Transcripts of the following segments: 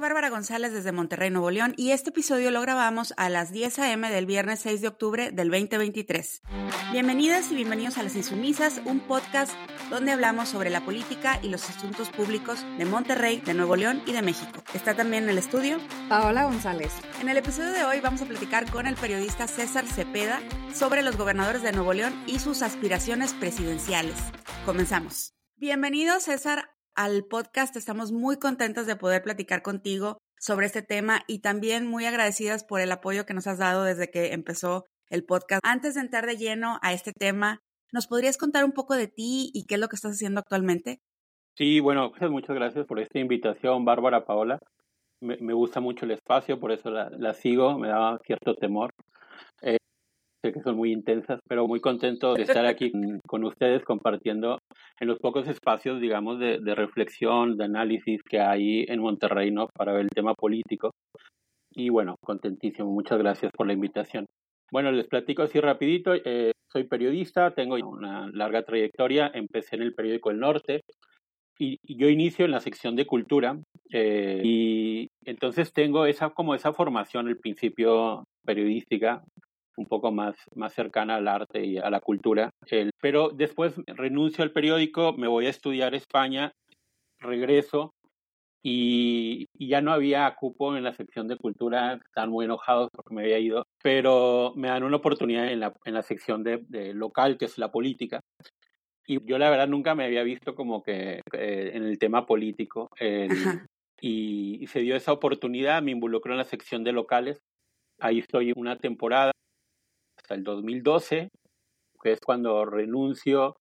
Bárbara González desde Monterrey, Nuevo León, y este episodio lo grabamos a las 10 a.m. del viernes 6 de octubre del 2023. Bienvenidas y bienvenidos a Las Insumisas, un podcast donde hablamos sobre la política y los asuntos públicos de Monterrey, de Nuevo León y de México. Está también en el estudio Paola González. En el episodio de hoy vamos a platicar con el periodista César Cepeda sobre los gobernadores de Nuevo León y sus aspiraciones presidenciales. Comenzamos. Bienvenido, César, al podcast. Estamos muy contentos de poder platicar contigo sobre este tema y también muy agradecidas por el apoyo que nos has dado desde que empezó el podcast. Antes de entrar de lleno a este tema, ¿nos podrías contar un poco de ti y qué es lo que estás haciendo actualmente? Sí, bueno, pues muchas gracias por esta invitación, Bárbara Paola. Me, gusta mucho el espacio, por eso la, la sigo, me da cierto temor. Sé que son muy intensas, pero muy contento de estar aquí con, ustedes compartiendo en los pocos espacios, digamos, de, de, reflexión, de análisis que hay en Monterrey, ¿no? Para ver el tema político. Y bueno, contentísimo. Muchas gracias por la invitación. Bueno, les platico así rapidito. Eh, soy periodista, tengo una larga trayectoria. Empecé en el periódico El Norte y yo inicio en la sección de cultura eh, y entonces tengo esa como esa formación al principio periodística un poco más, más cercana al arte y a la cultura. El, pero después renuncio al periódico, me voy a estudiar a España, regreso y, y, ya no había cupo en la sección de cultura, están muy enojados porque me había ido, pero me dan una oportunidad en la, en la sección de, de local, que es la política. Y yo la verdad nunca me había visto como que eh, en el tema político. Eh, y, y se dio esa oportunidad, me involucró en la sección de locales. Ahí estoy una temporada hasta el 2012, que es cuando renuncio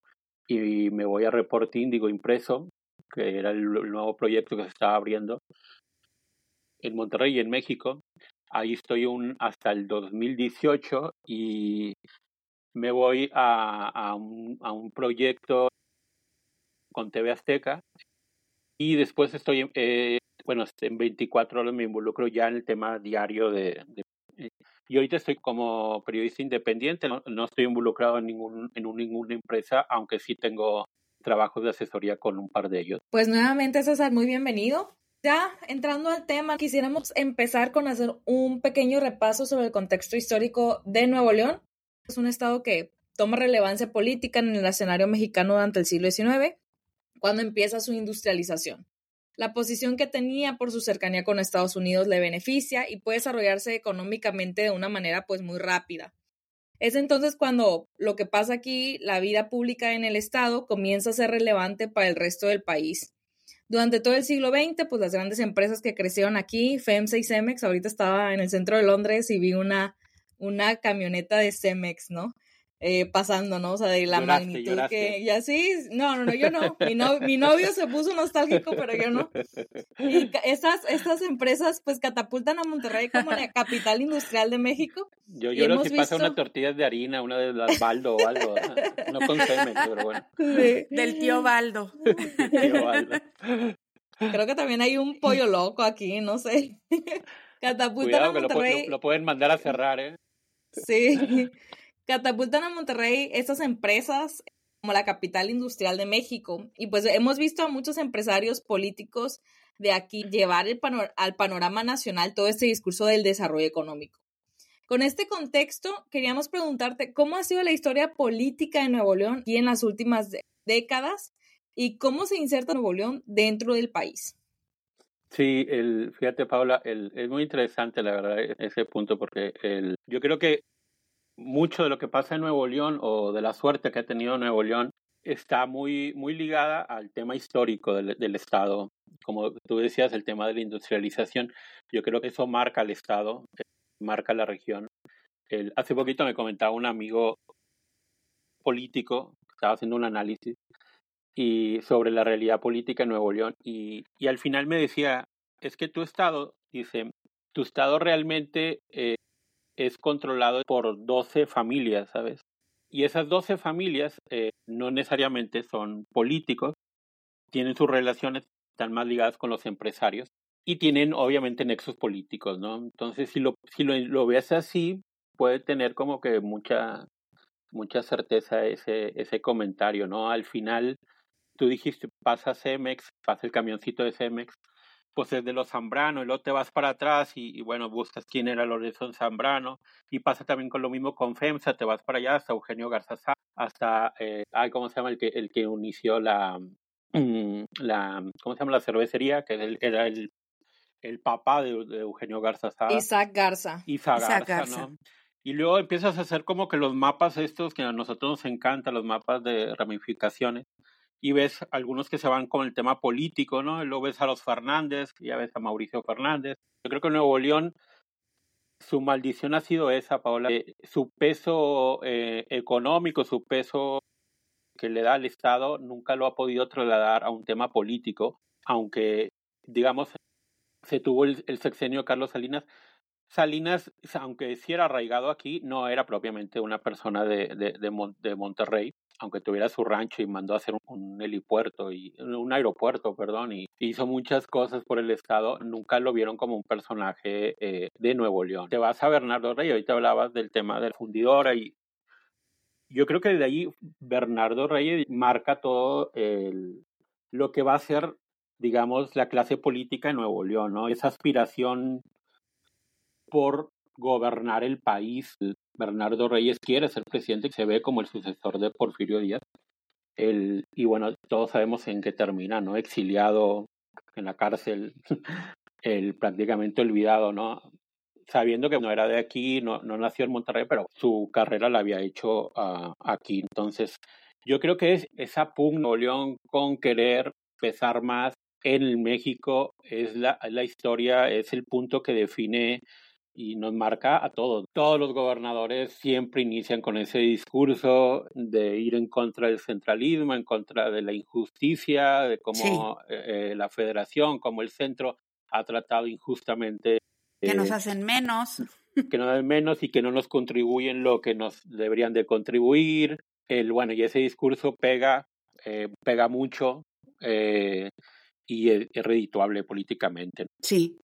y me voy a Reporting, digo impreso, que era el, nuevo proyecto que se estaba abriendo en Monterrey y en México. Ahí estoy un, hasta el 2018 y me voy a, a, un, a un proyecto con TV Azteca y después estoy, eh, bueno, en 24 horas me involucro ya en el tema diario de y ahorita estoy como periodista independiente, no, no estoy involucrado en, ningún, en un, ninguna empresa, aunque sí tengo trabajos de asesoría con un par de ellos. Pues nuevamente, César, muy bienvenido. Ya entrando al tema, quisiéramos empezar con hacer un pequeño repaso sobre el contexto histórico de Nuevo León. Es un estado que toma relevancia política en el escenario mexicano durante el siglo XIX, cuando empieza su industrialización. La posición que tenía por su cercanía con Estados Unidos le beneficia y puede desarrollarse económicamente de una manera pues muy rápida. Es entonces cuando lo que pasa aquí, la vida pública en el Estado comienza a ser relevante para el resto del país. Durante todo el siglo XX, pues las grandes empresas que crecieron aquí, FEMSA y Cemex, ahorita estaba en el centro de Londres y vi una, una camioneta de Cemex, ¿no? Eh, pasando, ¿no? O sea, de la lloraste, magnitud lloraste. que. Y así, no, no, no, yo no. Mi, no, mi novio se puso nostálgico, pero yo no. Y estas, estas empresas, pues, catapultan a Monterrey como la capital industrial de México. Yo lloro si visto... pasa una tortilla de harina, una de las Baldo o algo. no con semen, pero bueno. Sí. Del tío Baldo. tío Baldo. Creo que también hay un pollo loco aquí, no sé. Catapultan Cuidado, a Monterrey. Que lo, lo, pueden mandar a cerrar, ¿eh? Sí catapultan a Monterrey estas empresas como la capital industrial de México. Y pues hemos visto a muchos empresarios políticos de aquí llevar panor al panorama nacional todo este discurso del desarrollo económico. Con este contexto, queríamos preguntarte cómo ha sido la historia política de Nuevo León y en las últimas décadas y cómo se inserta Nuevo León dentro del país. Sí, el, fíjate Paula, el, es muy interesante la verdad ese punto porque el, yo creo que mucho de lo que pasa en Nuevo León o de la suerte que ha tenido Nuevo León está muy, muy ligada al tema histórico del, del, Estado. Como tú decías, el tema de la industrialización, yo creo que eso marca al Estado, eh, marca la región. El, hace poquito me comentaba un amigo político, estaba haciendo un análisis y sobre la realidad política en Nuevo León y, y al final me decía, es que tu Estado, dice, tu Estado realmente eh, es controlado por 12 familias, ¿sabes? Y esas 12 familias eh, no necesariamente son políticos, tienen sus relaciones, están más ligadas con los empresarios y tienen obviamente nexos políticos, ¿no? Entonces, si lo, si lo, lo ves así, puede tener como que mucha, mucha certeza ese, ese comentario, ¿no? Al final, tú dijiste, pasa Cemex, pasa el camioncito de Cemex, pues es de los Zambrano, y luego te vas para atrás y, bueno, buscas quién era Lorenzo Zambrano, y pasa también con lo mismo con FEMSA, te vas para allá hasta Eugenio Garzazá, hasta, eh, ay, ¿cómo se llama? El que, el que inició la, mm, la, ¿cómo se llama? La cervecería, que era el, el papá de, Eugenio Garzazá. Isaac Garza. Isaac, Garza, ¿no? Y luego empiezas a hacer como que los mapas estos que a nosotros nos encantan, los mapas de ramificaciones, y ves algunos que se van con el tema político, ¿no? Luego ves a los Fernández, ya ves a Mauricio Fernández. Yo creo que Nuevo León, su maldición ha sido esa, Paola. su peso eh, económico, su peso que le da al Estado, nunca lo ha podido trasladar a un tema político, aunque, digamos, se tuvo el, el sexenio Carlos Salinas, Salinas, aunque sí era arraigado aquí, no era propiamente una persona de, de, de, Monterrey, aunque tuviera su rancho y mandó a hacer un, helipuerto y un aeropuerto, perdón, y hizo muchas cosas por el estado, nunca lo vieron como un personaje eh, de Nuevo León. Te vas a Bernardo Reyes, ahorita hablabas del tema de la fundidora y yo creo que de ahí Bernardo Reyes marca todo el, lo que va a ser, digamos, la clase política en Nuevo León, ¿no? Esa aspiración por gobernar el país. Bernardo Reyes quiere ser presidente y se ve como el sucesor de Porfirio Díaz. El, y bueno, todos sabemos en qué termina, ¿no? Exiliado en la cárcel, el prácticamente olvidado, ¿no? Sabiendo que no era de aquí, no, no nació en Monterrey, pero su carrera la había hecho uh, aquí. Entonces, yo creo que es esa pugna León con querer pesar más en México es la, la historia, es el punto que define y nos marca a todos. Todos los gobernadores siempre inician con ese discurso de ir en contra del centralismo, en contra de la injusticia, de cómo eh, la federación, como el centro ha tratado injustamente. Que nos hacen menos. Que nos hacen menos y que no nos contribuyen lo que nos deberían de contribuir. El, bueno, y ese discurso pega, eh, pega mucho. Eh, y es, redituable políticamente. Sí,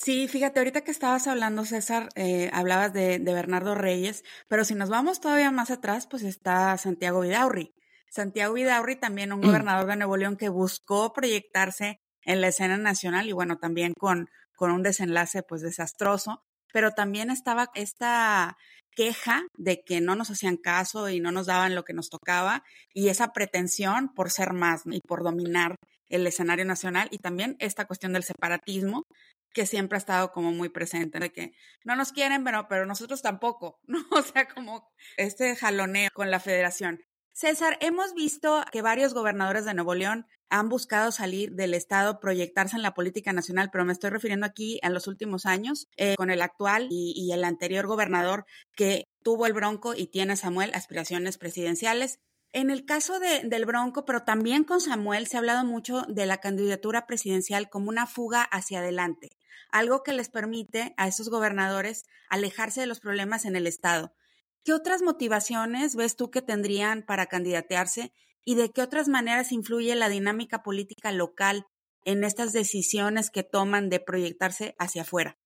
Sí, fíjate, ahorita que estabas hablando, César, eh, hablabas de, de, Bernardo Reyes, pero si nos vamos todavía más atrás, pues está Santiago Vidaurri. Santiago Vidaurri, también un mm. gobernador de Nuevo León que buscó proyectarse en la escena nacional y bueno, también con, con un desenlace pues desastroso, pero también estaba esta queja de que no nos hacían caso y no nos daban lo que nos tocaba y esa pretensión por ser más y por dominar el escenario nacional y también esta cuestión del separatismo que siempre ha estado como muy presente, de que no nos quieren, pero, pero nosotros tampoco, ¿no? O sea, como este jaloneo con la federación. César, hemos visto que varios gobernadores de Nuevo León han buscado salir del Estado, proyectarse en la política nacional, pero me estoy refiriendo aquí a los últimos años, eh, con el actual y, y el anterior gobernador que tuvo el Bronco y tiene Samuel aspiraciones presidenciales. En el caso de, del Bronco, pero también con Samuel, se ha hablado mucho de la candidatura presidencial como una fuga hacia adelante algo que les permite a esos gobernadores alejarse de los problemas en el Estado. ¿Qué otras motivaciones ves tú que tendrían para candidatearse y de qué otras maneras influye la dinámica política local en estas decisiones que toman de proyectarse hacia afuera?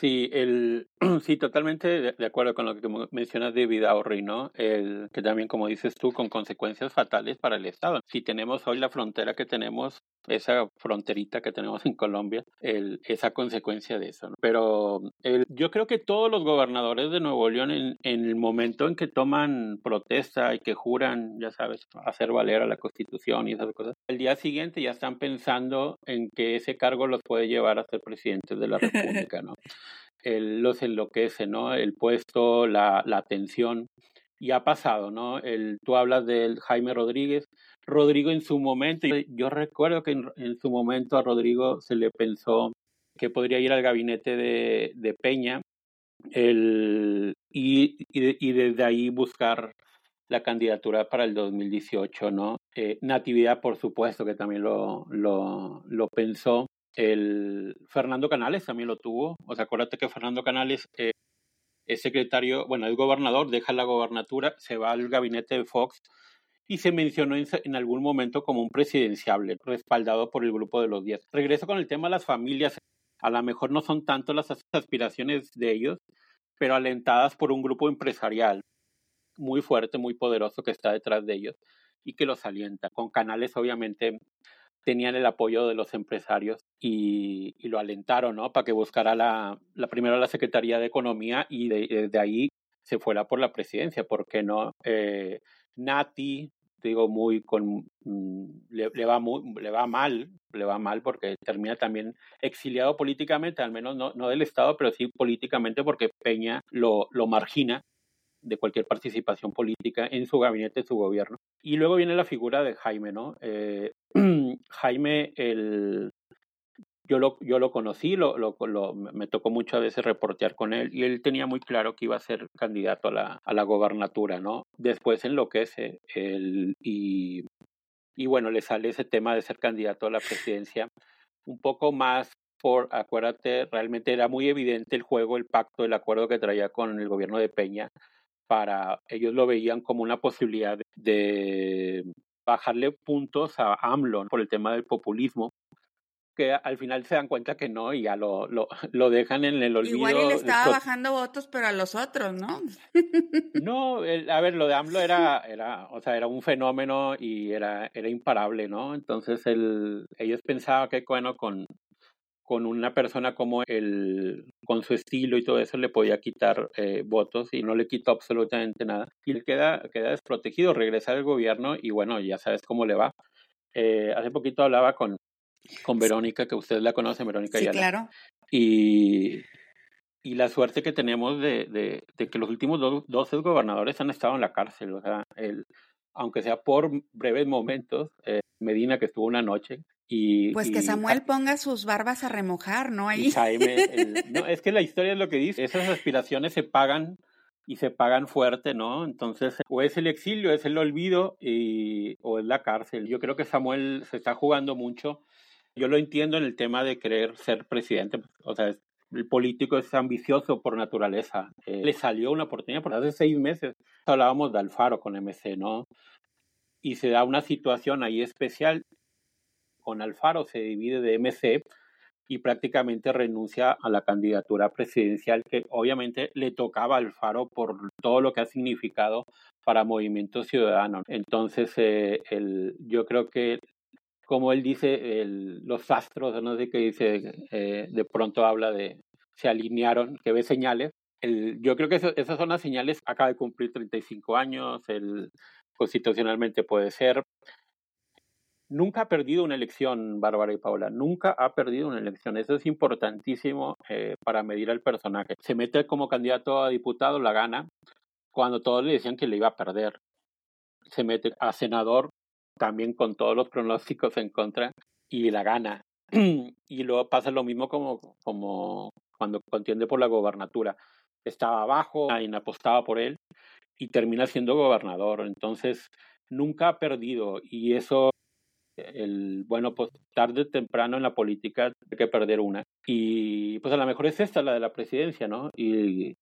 Sí, el, sí, totalmente de, acuerdo con lo que mencionas de Vidaurri, ¿no? El, que también, como dices tú, con consecuencias fatales para el Estado. Si tenemos hoy la frontera que tenemos, esa fronterita que tenemos en Colombia, el, esa consecuencia de eso. ¿no? Pero el, yo creo que todos los gobernadores de Nuevo León, en, en, el momento en que toman protesta y que juran, ya sabes, hacer valer a la Constitución y esas cosas, el día siguiente ya están pensando en que ese cargo los puede llevar a ser presidentes de la República, ¿no? El, los enloquece, ¿no? El puesto, la, la atención. Y ha pasado, ¿no? El, tú hablas del Jaime Rodríguez. Rodrigo en su momento, yo, recuerdo que en, su momento a Rodrigo se le pensó que podría ir al gabinete de, de Peña el, y, y, desde ahí buscar la candidatura para el 2018, ¿no? Eh, Natividad, por supuesto, que también lo, lo, lo pensó. El Fernando Canales también lo tuvo. O sea, acuérdate que Fernando Canales eh, es secretario, bueno, es gobernador, deja la gobernatura, se va al gabinete de Fox y se mencionó en, algún momento como un presidenciable, respaldado por el grupo de los 10. Regreso con el tema de las familias. A lo mejor no son tanto las aspiraciones de ellos, pero alentadas por un grupo empresarial muy fuerte, muy poderoso que está detrás de ellos y que los alienta. Con canales, obviamente, tenían el apoyo de los empresarios y, lo alentaron, ¿no? Para que buscara la, la primero la Secretaría de Economía y de, de ahí se fuera por la presidencia, porque no? Eh, Nati, digo, muy con mm, le, va muy, le va mal, le va mal porque termina también exiliado políticamente, al menos no, no del Estado, pero sí políticamente porque Peña lo, lo margina de cualquier participación política en su gabinete, en su gobierno. Y luego viene la figura de Jaime, ¿no? Eh, Jaime, el, yo lo, yo lo conocí, lo, lo, me tocó muchas veces reportear con él y él tenía muy claro que iba a ser candidato a la, a la gobernatura, ¿no? Después enloquece él y, y bueno, le sale ese tema de ser candidato a la presidencia un poco más por, acuérdate, realmente era muy evidente el juego, el pacto, el acuerdo que traía con el gobierno de Peña para, ellos lo veían como una posibilidad de bajarle puntos a AMLO por el tema del populismo que al final se dan cuenta que no y ya lo, lo, lo dejan en el olvido. Igual él estaba bajando votos, pero a los otros, ¿no? no, a ver, lo de AMLO era, era, o sea, era un fenómeno y era, era imparable, ¿no? Entonces el, ellos pensaban que, bueno, con, con una persona como él, con su estilo y todo eso, le podía quitar eh, votos y no le quitó absolutamente nada. Y él queda, queda desprotegido, regresa al gobierno y bueno, ya sabes cómo le va. Eh, hace poquito hablaba con, con Verónica, que usted la conoce, Verónica sí, claro. Y, y la suerte que tenemos de, de, de que los últimos dos, 12 gobernadores han estado en la cárcel, o sea, el, aunque sea por breves momentos, eh, Medina que estuvo una noche. Y, pues que Samuel ponga sus barbas a remojar, ¿no? Ahí. Jaime, no, es que la historia es lo que dice, esas aspiraciones se pagan y se pagan fuerte, ¿no? Entonces, o es el exilio, es el olvido y, o es la cárcel. Yo creo que Samuel se está jugando mucho yo lo entiendo en el tema de querer ser presidente, o sea, el político es ambicioso por naturaleza. Eh, le salió una oportunidad por hace seis meses. Hablábamos de Alfaro con MC, ¿no? Y se da una situación ahí especial. Con Alfaro se divide de MC y prácticamente renuncia a la candidatura presidencial que obviamente le tocaba a Alfaro por todo lo que ha significado para Movimiento Ciudadano. Entonces, eh, el, yo creo que como él dice, el, los astros, no sé qué dice, eh, de pronto habla de, se alinearon, que ve señales. El, yo creo que esas son las señales, acaba de cumplir 35 años, el, constitucionalmente puede ser. Nunca ha perdido una elección, Bárbara y Paula, nunca ha perdido una elección. Eso es importantísimo eh, para medir al personaje. Se mete como candidato a diputado, la gana, cuando todos le decían que le iba a perder. Se mete a senador, también con todos los pronósticos en contra y la gana. y luego pasa lo mismo como, como cuando contiende por la gobernatura. Estaba abajo, alguien apostaba por él y termina siendo gobernador. Entonces, nunca ha perdido y eso, el, bueno, pues tarde o temprano en la política hay que perder una. Y pues a lo mejor es esta, la de la presidencia, ¿no? Y,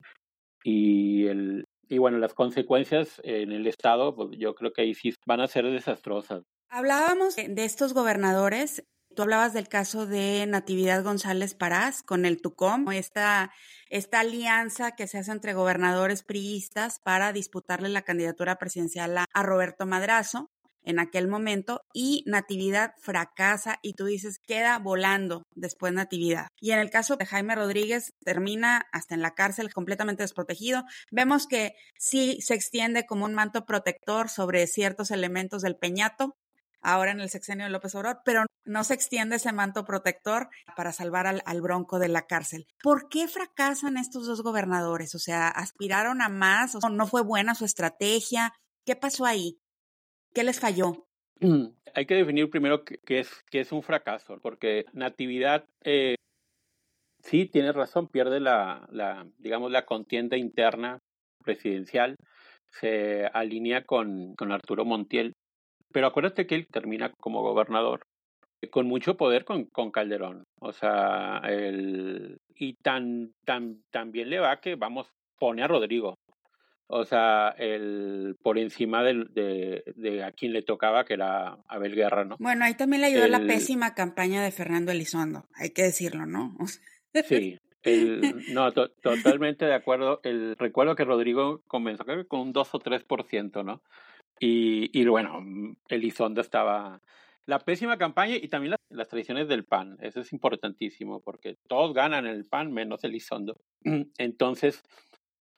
y el, y bueno, las consecuencias en el Estado, pues yo creo que ahí sí van a ser desastrosas. Hablábamos de estos gobernadores. Tú hablabas del caso de Natividad González Parás con el TUCOM, esta, esta alianza que se hace entre gobernadores priistas para disputarle la candidatura presidencial a Roberto Madrazo en aquel momento y Natividad fracasa y tú dices queda volando después Natividad. Y en el caso de Jaime Rodríguez termina hasta en la cárcel completamente desprotegido. Vemos que sí se extiende como un manto protector sobre ciertos elementos del peñato, ahora en el sexenio de López Obrador, pero no se extiende ese manto protector para salvar al, al, bronco de la cárcel. ¿Por qué fracasan estos dos gobernadores? O sea, ¿aspiraron a más? ¿O no fue buena su estrategia? ¿Qué pasó ahí? ¿Qué les falló? Mm, hay que definir primero qué es, es un fracaso, porque Natividad, eh, sí, tiene razón, pierde la, la, digamos, la contienda interna presidencial, se alinea con, con Arturo Montiel, pero acuérdate que él termina como gobernador con mucho poder con, con Calderón. O sea, el, y tan, tan, tan bien le va que, vamos, pone a Rodrigo. O sea, el, por encima de, de, de, a quien le tocaba, que era Abel Guerra, ¿no? Bueno, ahí también le ayudó la pésima campaña de Fernando Elizondo, hay que decirlo, ¿no? sí, el, no, totalmente de acuerdo. El, recuerdo que Rodrigo comenzó creo con un 2 o 3%, ¿no? Y, y bueno, Elizondo estaba la pésima campaña y también las, tradiciones del PAN. Eso es importantísimo porque todos ganan el PAN menos Elizondo. Entonces,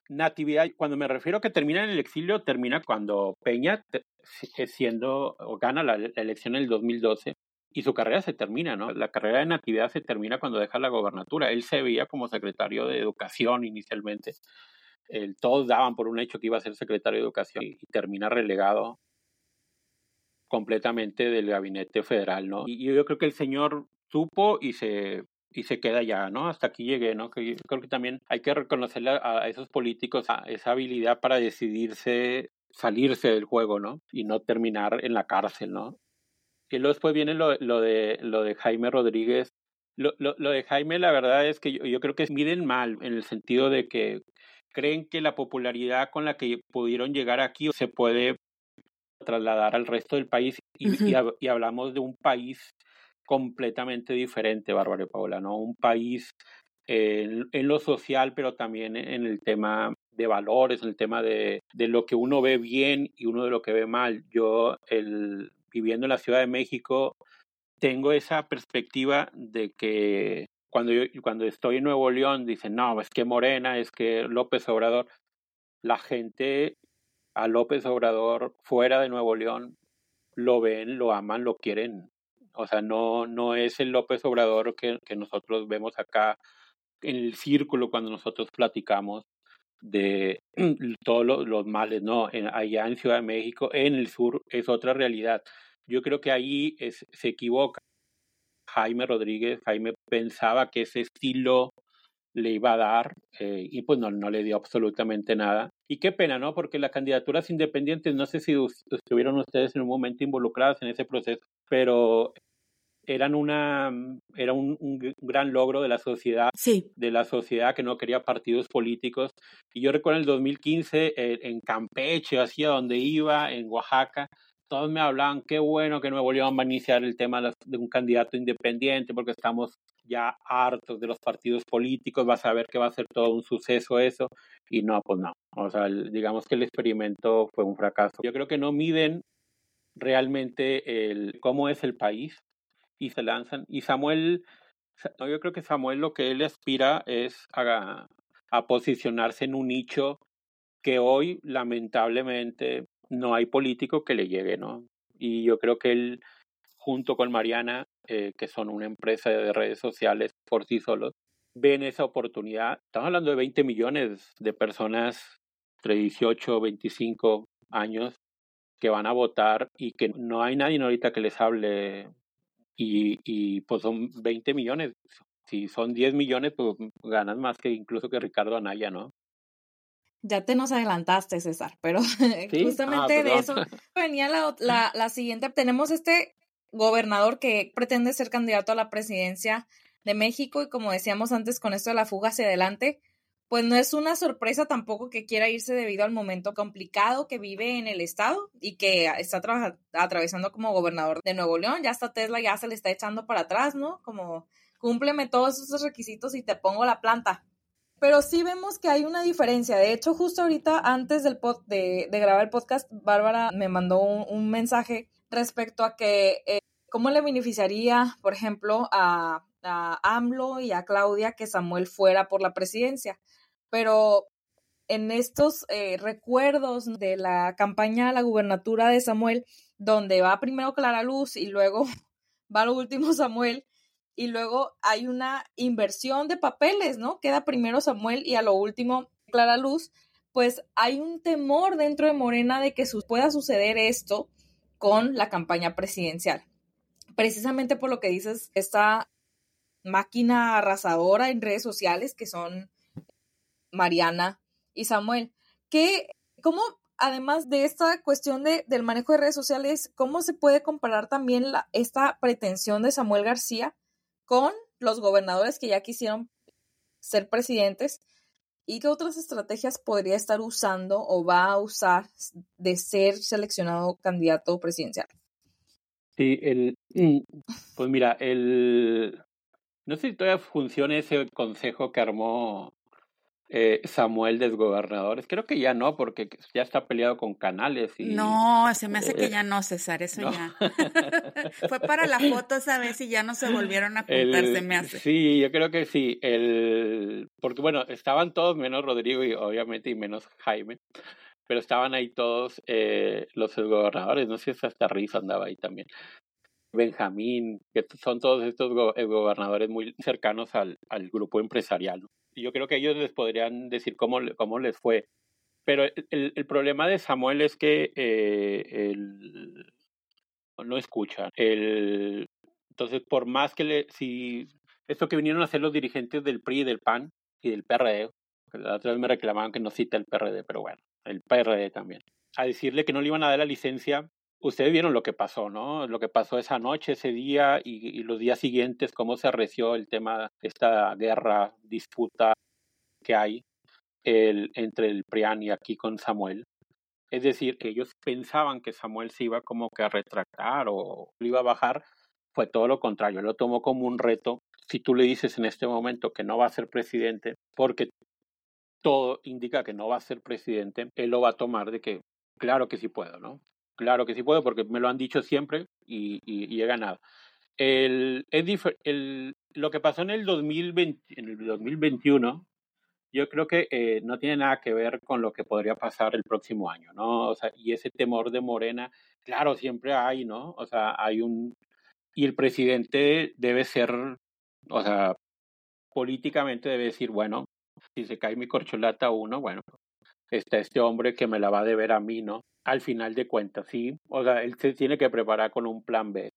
Natividad, cuando me refiero a que termina en el exilio, termina cuando Peña siendo o gana la, elección en el 2012 y su carrera se termina, ¿no? La carrera de Natividad se termina cuando deja la gobernatura. Él se veía como secretario de Educación inicialmente. todos daban por un hecho que iba a ser secretario de Educación y, termina relegado completamente del gabinete federal, ¿no? Y, yo creo que el señor supo y se y se queda ya, ¿no? Hasta aquí llegué, ¿no? Que creo que también hay que reconocerle a, esos políticos esa habilidad para decidirse salirse del juego, ¿no? Y no terminar en la cárcel, ¿no? Y luego después viene lo, lo de lo de Jaime Rodríguez. Lo, lo, lo de Jaime, la verdad es que yo, yo creo que miden mal, en el sentido de que creen que la popularidad con la que pudieron llegar aquí se puede trasladar al resto del país y, y, hablamos de un país completamente diferente, Bárbara y Paula, ¿no? Un país en, en, lo social, pero también en el tema de valores, en el tema de, de, lo que uno ve bien y uno de lo que ve mal. Yo, viviendo en la Ciudad de México, tengo esa perspectiva de que cuando, cuando estoy en Nuevo León dicen, no, es que Morena, es que López Obrador, la gente a López Obrador fuera de Nuevo León lo ven, lo aman, lo quieren. O sea, no, no es el López Obrador que, que nosotros vemos acá en el círculo cuando nosotros platicamos de todos los, males, ¿no? En, allá en Ciudad de México, en el sur, es otra realidad. Yo creo que ahí se equivoca. Jaime Rodríguez, Jaime pensaba que ese estilo le iba a dar eh, y pues no, no le dio absolutamente nada. Y qué pena, ¿no? Porque las candidaturas independientes, no sé si estuvieron ustedes en un momento involucradas en ese proceso, pero eran una era un, gran logro de la sociedad de la sociedad que no quería partidos políticos y yo recuerdo en el 2015 eh, en Campeche hacia donde iba en Oaxaca todos me hablaban qué bueno que Nuevo León va a iniciar el tema de un candidato independiente porque estamos ya hartos de los partidos políticos, vas a ver que va a ser todo un suceso eso, y no, pues no. O sea, digamos que el experimento fue un fracaso. Yo creo que no miden realmente el cómo es el país y se lanzan. Y Samuel, yo creo que Samuel lo que él aspira es a, a posicionarse en un nicho que hoy lamentablemente no hay político que le llegue, ¿no? Y yo creo que él, junto con Mariana, eh, que son una empresa de redes sociales por sí solos, ven esa oportunidad. Estamos hablando de 20 millones de personas entre 18 25 años que van a votar y que no hay nadie ahorita que les hable y, y pues son 20 millones. Si son 10 millones, pues ganas más que incluso que Ricardo Anaya, ¿no? Ya te nos adelantaste, César, pero justamente ah, de eso venía la, la, la siguiente. Tenemos este gobernador que pretende ser candidato a la presidencia de México y como decíamos antes con esto de la fuga hacia adelante, pues no es una sorpresa tampoco que quiera irse debido al momento complicado que vive en el estado y que está atravesando como gobernador de Nuevo León. Ya hasta Tesla ya se le está echando para atrás, ¿no? Como cúmpleme todos esos requisitos y te pongo la planta. Pero sí vemos que hay una diferencia. De hecho, justo ahorita antes del pod, de, grabar el podcast, Bárbara me mandó un, mensaje respecto a que eh, ¿Cómo le beneficiaría, por ejemplo, a, AMLO y a Claudia que Samuel fuera por la presidencia? Pero en estos eh, recuerdos de la campaña a la gubernatura de Samuel, donde va primero Clara Luz y luego va lo último Samuel, y luego hay una inversión de papeles, ¿no? Queda primero Samuel y a lo último Clara Luz, pues hay un temor dentro de Morena de que pueda suceder esto con la campaña presidencial precisamente por lo que dices, esta máquina arrasadora en redes sociales que son Mariana y Samuel. Que, ¿Cómo, además de esta cuestión de, del manejo de redes sociales, cómo se puede comparar también la, esta pretensión de Samuel García con los gobernadores que ya quisieron ser presidentes? ¿Y qué otras estrategias podría estar usando o va a usar de ser seleccionado candidato presidencial? Sí, el, mm, pues mira, el, no sé si todavía funciona ese consejo que armó eh, Samuel desgobernadores. Creo que ya no, porque ya está peleado con canales. Y, no, se me hace que eh, ya no, César, eso ya. Fue para la foto esa vez y ya no se volvieron a juntar, se me hace. Sí, yo creo que sí. El, porque bueno, estaban todos menos Rodrigo y obviamente y menos Jaime. Pero estaban ahí todos eh, los gobernadores, no sé si hasta Riz andaba ahí también. Benjamín, que son todos estos gobernadores muy cercanos al, al grupo empresarial. Yo creo que ellos les podrían decir cómo, cómo les fue. Pero el, el problema de Samuel es que eh, el, no escuchan. El, entonces, por más que le, si esto que vinieron a hacer los dirigentes del PRI del PAN y del PRD, que la otra vez me reclamaban que no cita el PRD, pero bueno, el PRD también, a decirle que no le iban a dar la licencia ustedes vieron lo que pasó, ¿no? Lo que pasó esa noche, ese día y, los días siguientes, cómo se arreció el tema, esta guerra, disputa que hay entre el Prián y aquí con Samuel. Es decir, que ellos pensaban que Samuel se iba como que a retractar o lo iba a bajar. Fue todo lo contrario, lo tomó como un reto. Si tú le dices en este momento que no va a ser presidente, porque todo indica que no va a ser presidente, él lo va a tomar de que, claro que sí puedo, ¿no? Claro que sí puedo porque me lo han dicho siempre y, y, he ganado. El, el, lo que pasó en el, 2020, en el 2021, yo creo que eh, no tiene nada que ver con lo que podría pasar el próximo año, ¿no? O sea, y ese temor de Morena, claro, siempre hay, ¿no? O sea, hay un... Y el presidente debe ser, o sea, políticamente debe decir, bueno, si se cae mi corcholata uno, bueno, está este hombre que me la va a deber a mí, ¿no? al final de cuentas, sí. O sea, él se tiene que preparar con un plan B,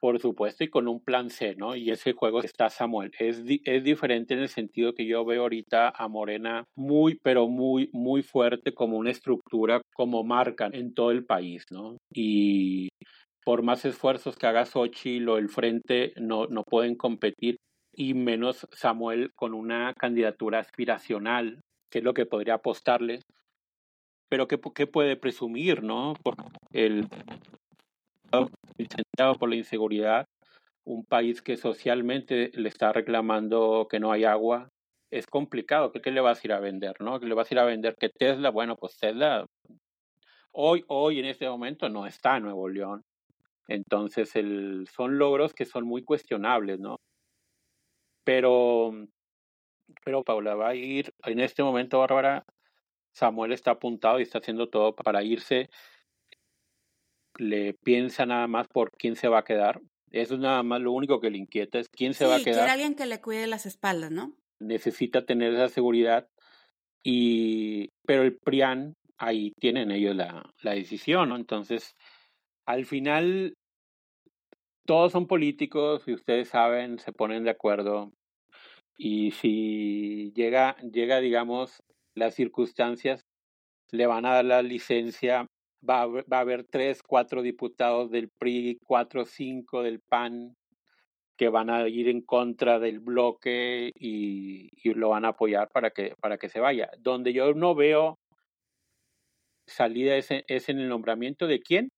por supuesto, y con un plan C, ¿no? Y ese juego está Samuel. Es, es diferente en el sentido que yo veo ahorita a Morena muy, pero muy, muy fuerte como una estructura, como marca en todo el país, ¿no? Y por más esfuerzos que haga Xochitl o el Frente, no, no pueden competir, y menos Samuel con una candidatura aspiracional, que es lo que podría apostarle pero ¿qué, qué puede presumir, no? Por el incendiado por la inseguridad, un país que socialmente le está reclamando que no hay agua, es complicado. ¿Qué, qué le vas a ir a vender, no? ¿Qué le vas a ir a vender que Tesla, bueno, pues Tesla hoy, hoy en este momento no está en Nuevo León. Entonces el, son logros que son muy cuestionables, ¿no? Pero, pero Paula va a ir en este momento, Bárbara, Samuel está apuntado y está haciendo todo para irse. Le piensa nada más por quién se va a quedar. Eso es nada más lo único que le inquieta, es quién se va a quedar. Quiere alguien que le cuide las espaldas, ¿no? Necesita tener esa seguridad. Y, pero el PRIAN, ahí tienen ellos la, la decisión, ¿no? Entonces, al final, todos son políticos y ustedes saben, se ponen de acuerdo. Y si llega, llega digamos, las circunstancias, le van a dar la licencia, va a, va a haber tres, cuatro diputados del PRI, cuatro, cinco del PAN, que van a ir en contra del bloque y, lo van a apoyar para que, para que se vaya. Donde yo no veo salida es, es en el nombramiento de quién.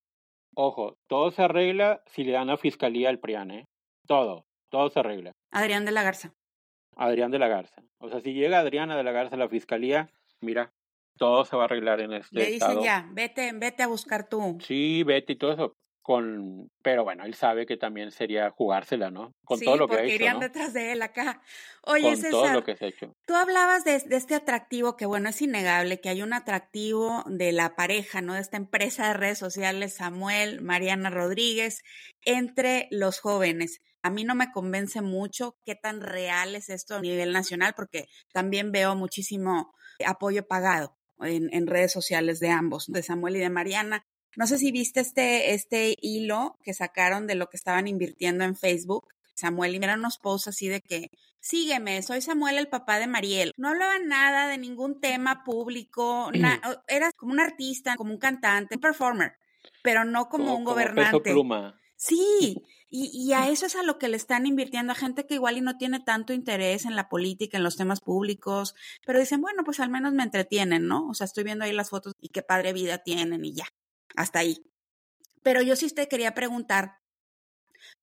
Ojo, todo se arregla si le dan a fiscalía al PRIAN, ¿eh? Todo, todo se arregla. Adrián de la Garza. Adrián de la Garza. O sea, si llega Adriana de la Garza a la fiscalía, mira, todo se va a arreglar en este Le dicen ya, vete, vete a buscar tú. Sí, vete y todo eso. Con, pero bueno, él sabe que también sería jugársela, ¿no? Con todo lo que ha hecho. irían detrás de él acá. Oye, Con todo lo que se ha hecho. Tú hablabas de, de, este atractivo, que bueno, es innegable, que hay un atractivo de la pareja, ¿no? De esta empresa de redes sociales, Samuel, Mariana Rodríguez, entre los jóvenes a mí no me convence mucho qué tan real es esto a nivel nacional, porque también veo muchísimo apoyo pagado en, redes sociales de ambos, de Samuel y de Mariana. No sé si viste este, este hilo que sacaron de lo que estaban invirtiendo en Facebook. Samuel, y eran unos posts así de que, sígueme, soy Samuel, el papá de Mariel. No hablaba nada de ningún tema público, era como un artista, como un cantante, un performer, pero no como, un gobernante. Sí, y, y, a eso es a lo que le están invirtiendo a gente que igual y no tiene tanto interés en la política, en los temas públicos, pero dicen, bueno, pues al menos me entretienen, ¿no? O sea, estoy viendo ahí las fotos y qué padre vida tienen y ya, hasta ahí. Pero yo sí te quería preguntar,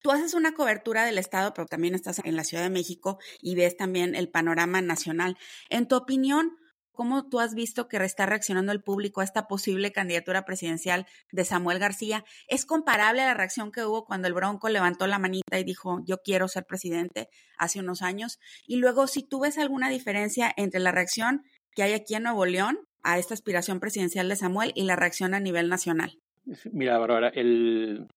Tú haces una cobertura del Estado, pero también estás en la Ciudad de México y ves también el panorama nacional. En tu opinión, ¿cómo tú has visto que está reaccionando el público a esta posible candidatura presidencial de Samuel García? ¿Es comparable a la reacción que hubo cuando el Bronco levantó la manita y dijo, yo quiero ser presidente hace unos años? Y luego, si tú ves alguna diferencia entre la reacción que hay aquí en Nuevo León a esta aspiración presidencial de Samuel y la reacción a nivel nacional. Mira, Bárbara, el,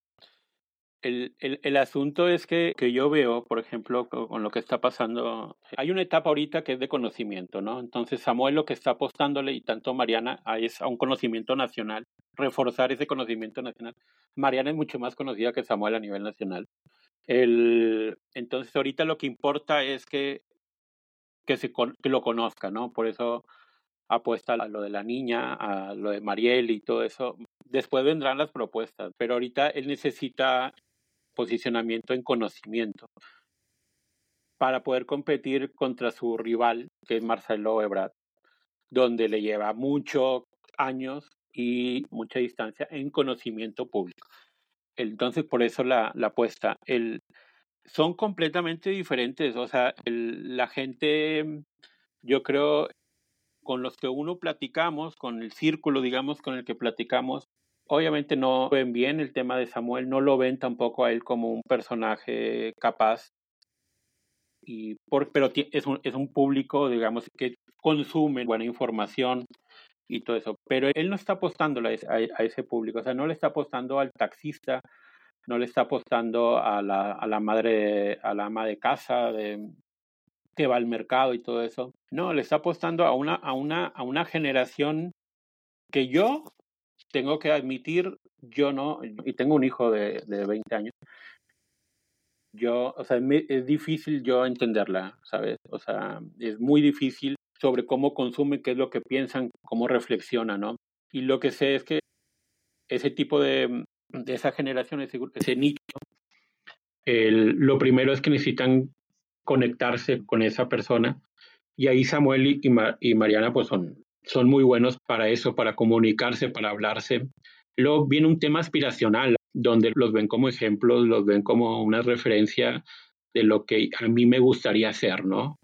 el, el, asunto es que, que, yo veo, por ejemplo, con lo que está pasando, hay una etapa ahorita que es de conocimiento, ¿no? Entonces Samuel lo que está apostándole y tanto Mariana es a un conocimiento nacional, reforzar ese conocimiento nacional. Mariana es mucho más conocida que Samuel a nivel nacional. El, entonces ahorita lo que importa es que, que, se, que lo conozca, ¿no? Por eso apuesta a lo de la niña, a lo de Mariel y todo eso. Después vendrán las propuestas, pero ahorita él necesita posicionamiento en conocimiento para poder competir contra su rival, que es Marcelo Ebrard, donde le lleva muchos años y mucha distancia en conocimiento público. Entonces, por eso la, la apuesta. El, son completamente diferentes, o sea, la gente, yo creo, con los que uno platicamos, con el círculo, digamos, con el que platicamos, obviamente no ven bien el tema de Samuel, no lo ven tampoco a él como un personaje capaz, y por, pero es un, es un público, digamos, que consume buena información y todo eso, pero él no está apostando a, ese público, o sea, no le está apostando al taxista, no le está apostando a la, a la madre, a la ama de casa, de, que va al mercado y todo eso. No, le está apostando a una, a una, a una generación que yo tengo que admitir, yo no, y tengo un hijo de, de 20 años, yo, o sea, es difícil yo entenderla, ¿sabes? O sea, es muy difícil sobre cómo consumen, qué es lo que piensan, cómo reflexionan, ¿no? Y lo que sé es que ese tipo de, de esa generación, ese, ese nicho, el, lo primero es que necesitan conectarse con esa persona. Y ahí Samuel y, y Mariana pues son, son muy buenos para eso, para comunicarse, para hablarse. Luego viene un tema aspiracional, donde los ven como ejemplos, los ven como una referencia de lo que a mí me gustaría hacer, ¿no?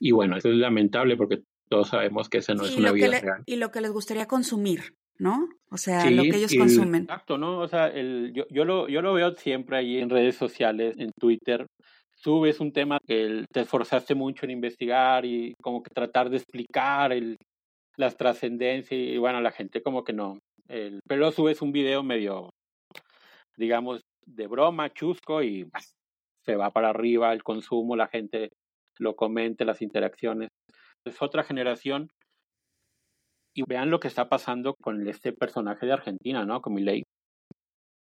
Y bueno, eso es lamentable porque todos sabemos que esa no es una vida real. Y lo que les gustaría consumir, ¿no? O sea, lo que ellos consumen. Exacto, ¿no? O sea, el, yo, yo, lo, yo lo veo siempre ahí en redes sociales, en Twitter, subes un tema que te esforzaste mucho en investigar y como que tratar de explicar el, las trascendencias y bueno, la gente como que no. El, pero subes un video medio, digamos, de broma, chusco y se va para arriba el consumo, la gente lo comenta, las interacciones. Es otra generación. Y vean lo que está pasando con este personaje de Argentina, ¿no? Con Milei.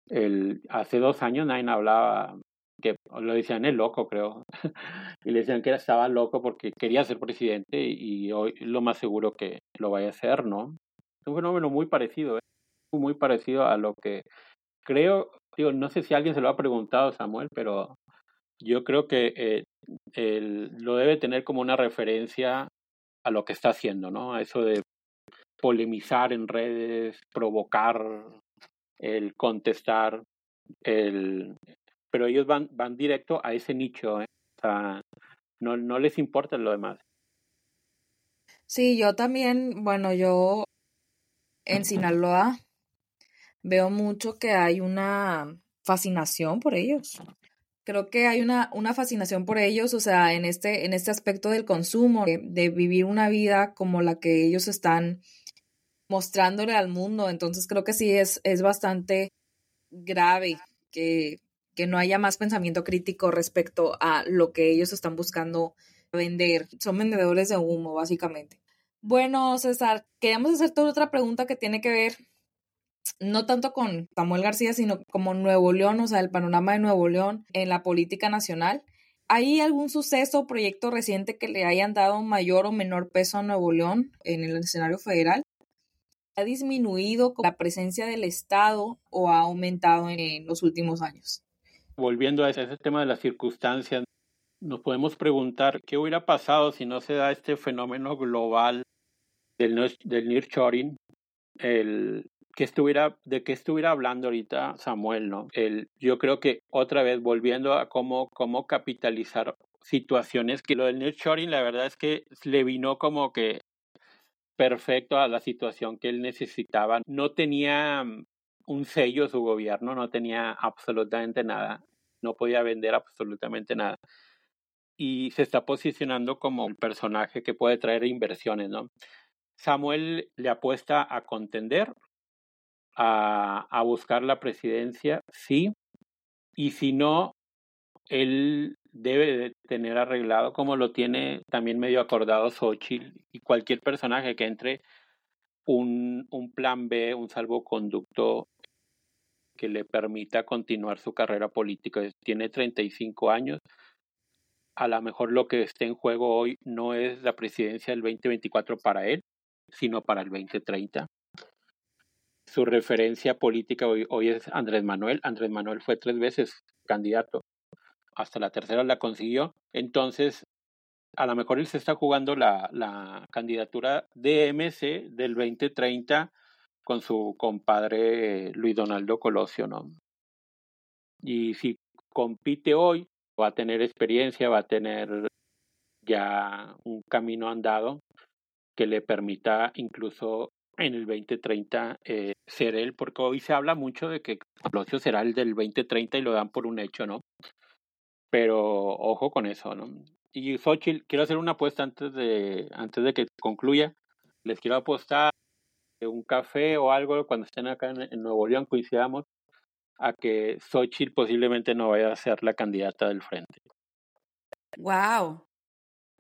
El, hace dos años nadie hablaba que lo decían el loco, creo, y le decían que estaba loco porque quería ser presidente y hoy lo más seguro que lo vaya a hacer, ¿no? Es un fenómeno muy parecido, ¿eh? muy parecido a lo que creo, digo, no sé si alguien se lo ha preguntado, Samuel, pero yo creo que eh, lo debe tener como una referencia a lo que está haciendo, ¿no? A eso de polemizar en redes, provocar, el contestar, el pero ellos van, van directo a ese nicho, ¿eh? o sea, no, no les importa lo demás. Sí, yo también, bueno, yo en Sinaloa veo mucho que hay una fascinación por ellos. Creo que hay una, una fascinación por ellos, o sea, en este, en este aspecto del consumo, de, de vivir una vida como la que ellos están mostrándole al mundo. Entonces creo que sí es, es bastante grave que que no haya más pensamiento crítico respecto a lo que ellos están buscando vender. Son vendedores de humo, básicamente. Bueno, César, queríamos hacer toda otra pregunta que tiene que ver no tanto con Samuel García, sino como Nuevo León, o sea, el panorama de Nuevo León en la política nacional. ¿Hay algún suceso o proyecto reciente que le hayan dado mayor o menor peso a Nuevo León en el escenario federal? ¿Ha disminuido la presencia del Estado o ha aumentado en los últimos años? Volviendo a ese, tema de las circunstancias, nos podemos preguntar qué hubiera pasado si no se da este fenómeno global del, del nearshoring, el que estuviera, de qué estuviera hablando ahorita Samuel, ¿no? El, yo creo que otra vez volviendo a cómo, cómo capitalizar situaciones que lo del nearshoring la verdad es que le vino como que perfecto a la situación que él necesitaba. No tenía un sello su gobierno, no tenía absolutamente nada, no podía vender absolutamente nada. Y se está posicionando como el personaje que puede traer inversiones, ¿no? Samuel le apuesta a contender, a, a buscar la presidencia, sí, y si no, él debe de tener arreglado como lo tiene también medio acordado Xochitl y cualquier personaje que entre un, un plan B, un salvoconducto que le permita continuar su carrera política. Tiene 35 años. A lo mejor lo que esté en juego hoy no es la presidencia del 2024 para él, sino para el 2030. Su referencia política hoy, hoy es Andrés Manuel. Andrés Manuel fue tres veces candidato hasta la tercera la consiguió. Entonces, a lo mejor él se está jugando la, la candidatura de MC del 2030 con su compadre Luis Donaldo Colosio, ¿no? Y si compite hoy, va a tener experiencia, va a tener ya un camino andado que le permita incluso en el 2030 eh, ser él, porque hoy se habla mucho de que Colosio será el del 2030 y lo dan por un hecho, ¿no? Pero ojo con eso, ¿no? Y Xochitl, quiero hacer una apuesta antes de, antes de que concluya. Les quiero apostar un café o algo cuando estén acá en, Nuevo León, coincidamos a que Xochitl posiblemente no vaya a ser la candidata del frente. Wow.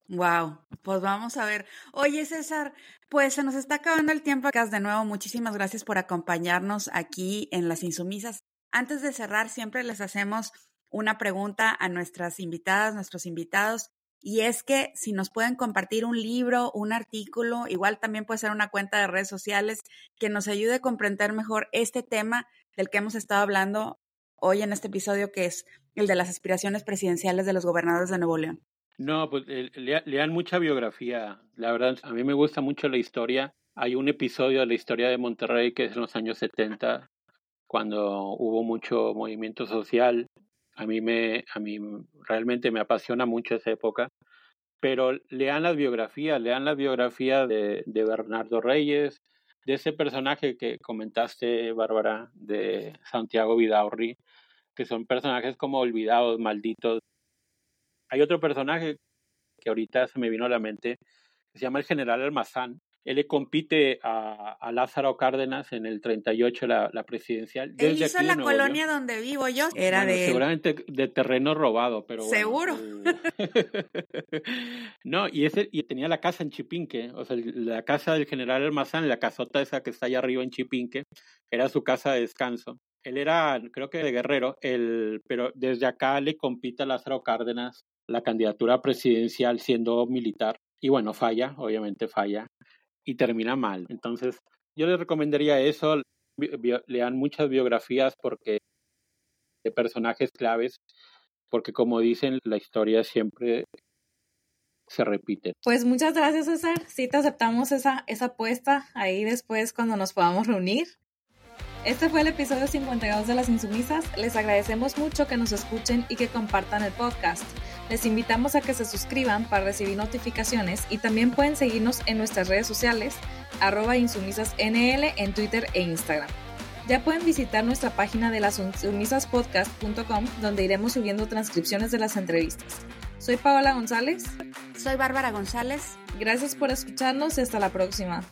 Wow, pues vamos a ver. Oye, César, pues se nos está acabando el tiempo acá de nuevo. Muchísimas gracias por acompañarnos aquí en Las Insumisas. Antes de cerrar, siempre les hacemos una pregunta a nuestras invitadas, nuestros invitados, y es que si nos pueden compartir un libro, un artículo, igual también puede ser una cuenta de redes sociales que nos ayude a comprender mejor este tema del que hemos estado hablando hoy en este episodio, que es el de las aspiraciones presidenciales de los gobernadores de Nuevo León. No, pues eh, lean mucha biografía. La verdad, a mí me gusta mucho la historia. Hay un episodio de la historia de Monterrey que es en los años 70, cuando hubo mucho movimiento social a mí me, a mí realmente me apasiona mucho esa época. Pero lean las biografías, lean la biografía de, de Bernardo Reyes, de ese personaje que comentaste, Bárbara, de Santiago Vidaurri, que son personajes como olvidados, malditos. Hay otro personaje que ahorita se me vino a la mente, que se llama el general Almazán, él le compite a, a, Lázaro Cárdenas en el 38, la, la presidencial. Él hizo la colonia donde vivo yo. Era de. Seguramente de terreno robado, pero. Seguro. no, y, ese, y tenía la casa en Chipinque, o sea, la casa del general Almazán, la casota esa que está allá arriba en Chipinque, era su casa de descanso. Él era, creo que de guerrero, el, pero desde acá le compite a Lázaro Cárdenas la candidatura presidencial siendo militar. Y bueno, falla, obviamente falla y termina mal. Entonces, yo les recomendaría eso, lean muchas biografías porque de personajes claves, porque como dicen, la historia siempre se repite. Pues muchas gracias, César. Sí te aceptamos esa, esa apuesta ahí después cuando nos podamos reunir. Este fue el episodio 52 de Las Insumisas. Les agradecemos mucho que nos escuchen y que compartan el podcast. Les invitamos a que se suscriban para recibir notificaciones y también pueden seguirnos en nuestras redes sociales, arroba insumisasnl en Twitter e Instagram. Ya pueden visitar nuestra página de lasinsumisaspodcast.com donde iremos subiendo transcripciones de las entrevistas. Soy Paola González. Soy Bárbara González. Gracias por escucharnos y hasta la próxima.